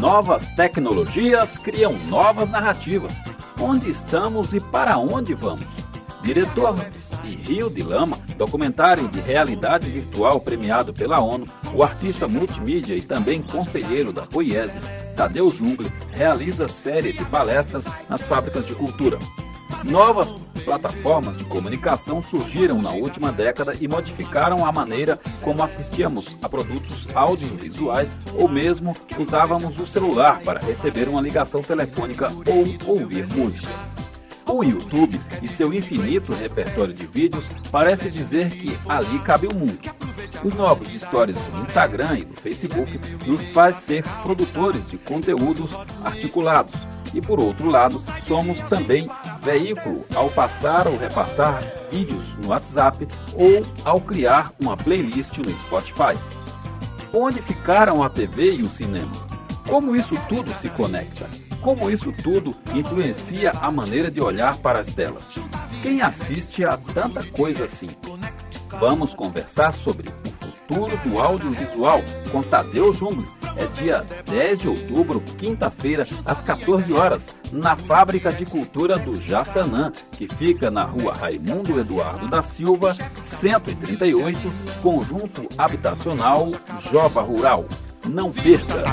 Novas tecnologias criam novas narrativas. Onde estamos e para onde vamos? Diretor de Rio de Lama, documentário de realidade virtual premiado pela ONU, o artista multimídia e também conselheiro da Poieses, Tadeu Jungle, realiza série de palestras nas fábricas de cultura. Novas plataformas de comunicação surgiram na última década e modificaram a maneira como assistíamos a produtos audiovisuais ou mesmo usávamos o celular para receber uma ligação telefônica ou ouvir música. O YouTube e seu infinito repertório de vídeos parece dizer que ali cabe o mundo. Os novos stories do Instagram e do Facebook nos faz ser produtores de conteúdos articulados e por outro lado, somos também veículo ao passar ou repassar vídeos no WhatsApp ou ao criar uma playlist no Spotify. Onde ficaram a TV e o cinema? Como isso tudo se conecta? Como isso tudo influencia a maneira de olhar para as telas? Quem assiste a tanta coisa assim? Vamos conversar sobre o futuro do audiovisual com Tadeu Jungle. É dia 10 de outubro, quinta-feira, às 14 horas, na Fábrica de Cultura do Jaçanã, que fica na rua Raimundo Eduardo da Silva, 138, Conjunto Habitacional Jova Rural. Não perca!